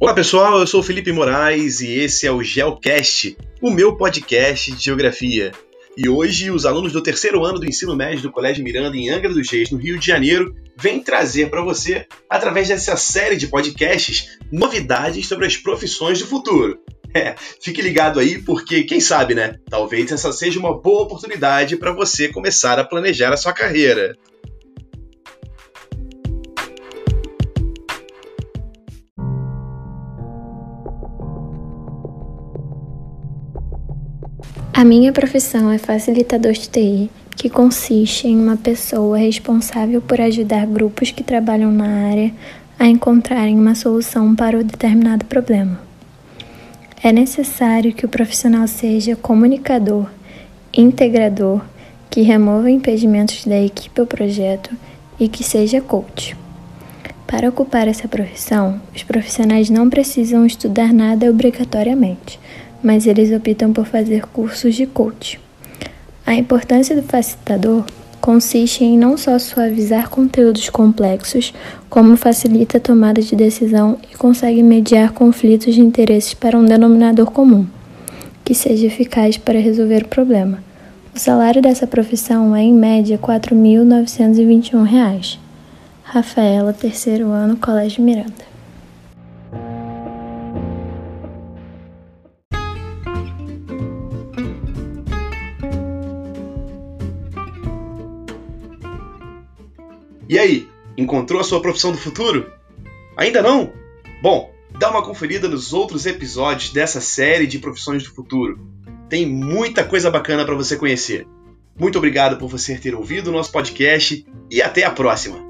Olá pessoal, eu sou Felipe Moraes e esse é o GeoCast, o meu podcast de geografia. E hoje os alunos do terceiro ano do ensino médio do Colégio Miranda em Angra dos Reis, no Rio de Janeiro, vêm trazer para você, através dessa série de podcasts, novidades sobre as profissões do futuro. É, fique ligado aí porque, quem sabe, né? Talvez essa seja uma boa oportunidade para você começar a planejar a sua carreira. A minha profissão é facilitador de TI, que consiste em uma pessoa responsável por ajudar grupos que trabalham na área a encontrarem uma solução para o determinado problema. É necessário que o profissional seja comunicador, integrador, que remova impedimentos da equipe ou projeto e que seja coach. Para ocupar essa profissão, os profissionais não precisam estudar nada obrigatoriamente mas eles optam por fazer cursos de coach. A importância do facilitador consiste em não só suavizar conteúdos complexos, como facilita a tomada de decisão e consegue mediar conflitos de interesses para um denominador comum, que seja eficaz para resolver o problema. O salário dessa profissão é, em média, R$ 4.921. Rafaela, terceiro ano, Colégio Miranda. E aí, encontrou a sua profissão do futuro? Ainda não? Bom, dá uma conferida nos outros episódios dessa série de profissões do futuro. Tem muita coisa bacana para você conhecer. Muito obrigado por você ter ouvido o nosso podcast e até a próxima!